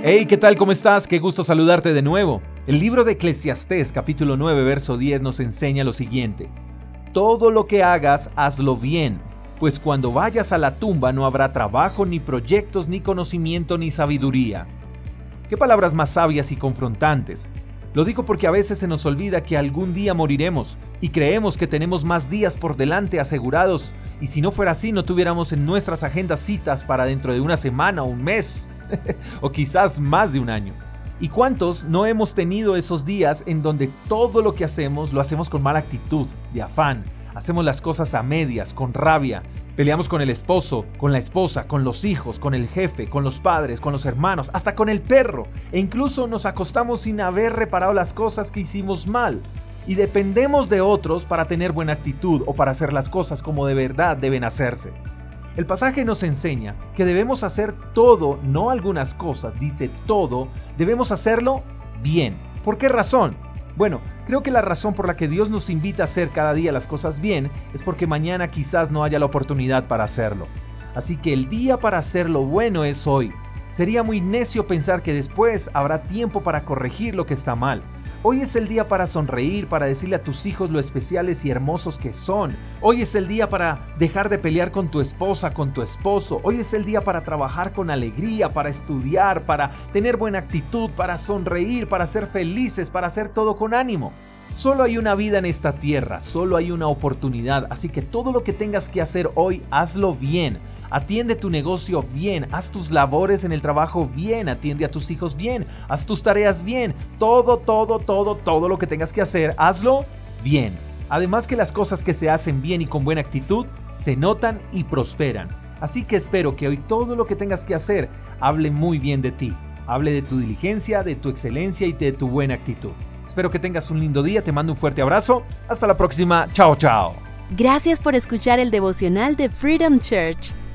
Hey, ¿qué tal? ¿Cómo estás? Qué gusto saludarte de nuevo. El libro de Eclesiastés capítulo 9 verso 10 nos enseña lo siguiente. Todo lo que hagas, hazlo bien, pues cuando vayas a la tumba no habrá trabajo, ni proyectos, ni conocimiento, ni sabiduría. Qué palabras más sabias y confrontantes. Lo digo porque a veces se nos olvida que algún día moriremos y creemos que tenemos más días por delante asegurados y si no fuera así no tuviéramos en nuestras agendas citas para dentro de una semana o un mes o quizás más de un año. ¿Y cuántos no hemos tenido esos días en donde todo lo que hacemos lo hacemos con mala actitud, de afán? Hacemos las cosas a medias, con rabia. Peleamos con el esposo, con la esposa, con los hijos, con el jefe, con los padres, con los hermanos, hasta con el perro. E incluso nos acostamos sin haber reparado las cosas que hicimos mal. Y dependemos de otros para tener buena actitud o para hacer las cosas como de verdad deben hacerse. El pasaje nos enseña que debemos hacer todo, no algunas cosas, dice todo, debemos hacerlo bien. ¿Por qué razón? Bueno, creo que la razón por la que Dios nos invita a hacer cada día las cosas bien es porque mañana quizás no haya la oportunidad para hacerlo. Así que el día para hacer lo bueno es hoy. Sería muy necio pensar que después habrá tiempo para corregir lo que está mal. Hoy es el día para sonreír, para decirle a tus hijos lo especiales y hermosos que son. Hoy es el día para dejar de pelear con tu esposa, con tu esposo. Hoy es el día para trabajar con alegría, para estudiar, para tener buena actitud, para sonreír, para ser felices, para hacer todo con ánimo. Solo hay una vida en esta tierra, solo hay una oportunidad, así que todo lo que tengas que hacer hoy, hazlo bien. Atiende tu negocio bien, haz tus labores en el trabajo bien, atiende a tus hijos bien, haz tus tareas bien, todo, todo, todo, todo lo que tengas que hacer, hazlo bien. Además que las cosas que se hacen bien y con buena actitud se notan y prosperan. Así que espero que hoy todo lo que tengas que hacer hable muy bien de ti, hable de tu diligencia, de tu excelencia y de tu buena actitud. Espero que tengas un lindo día, te mando un fuerte abrazo, hasta la próxima, chao chao. Gracias por escuchar el devocional de Freedom Church